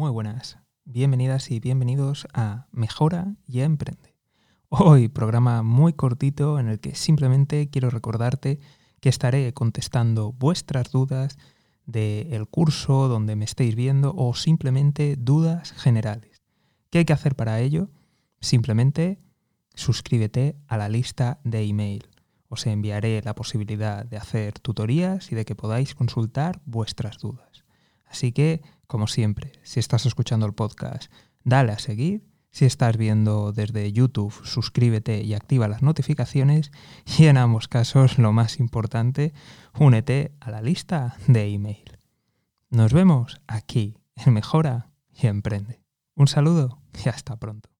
Muy buenas, bienvenidas y bienvenidos a Mejora y Emprende. Hoy programa muy cortito en el que simplemente quiero recordarte que estaré contestando vuestras dudas del curso donde me estéis viendo o simplemente dudas generales. ¿Qué hay que hacer para ello? Simplemente suscríbete a la lista de email. Os enviaré la posibilidad de hacer tutorías y de que podáis consultar vuestras dudas. Así que como siempre, si estás escuchando el podcast, dale a seguir. Si estás viendo desde YouTube, suscríbete y activa las notificaciones. Y en ambos casos, lo más importante, únete a la lista de email. Nos vemos aquí en Mejora y Emprende. Un saludo y hasta pronto.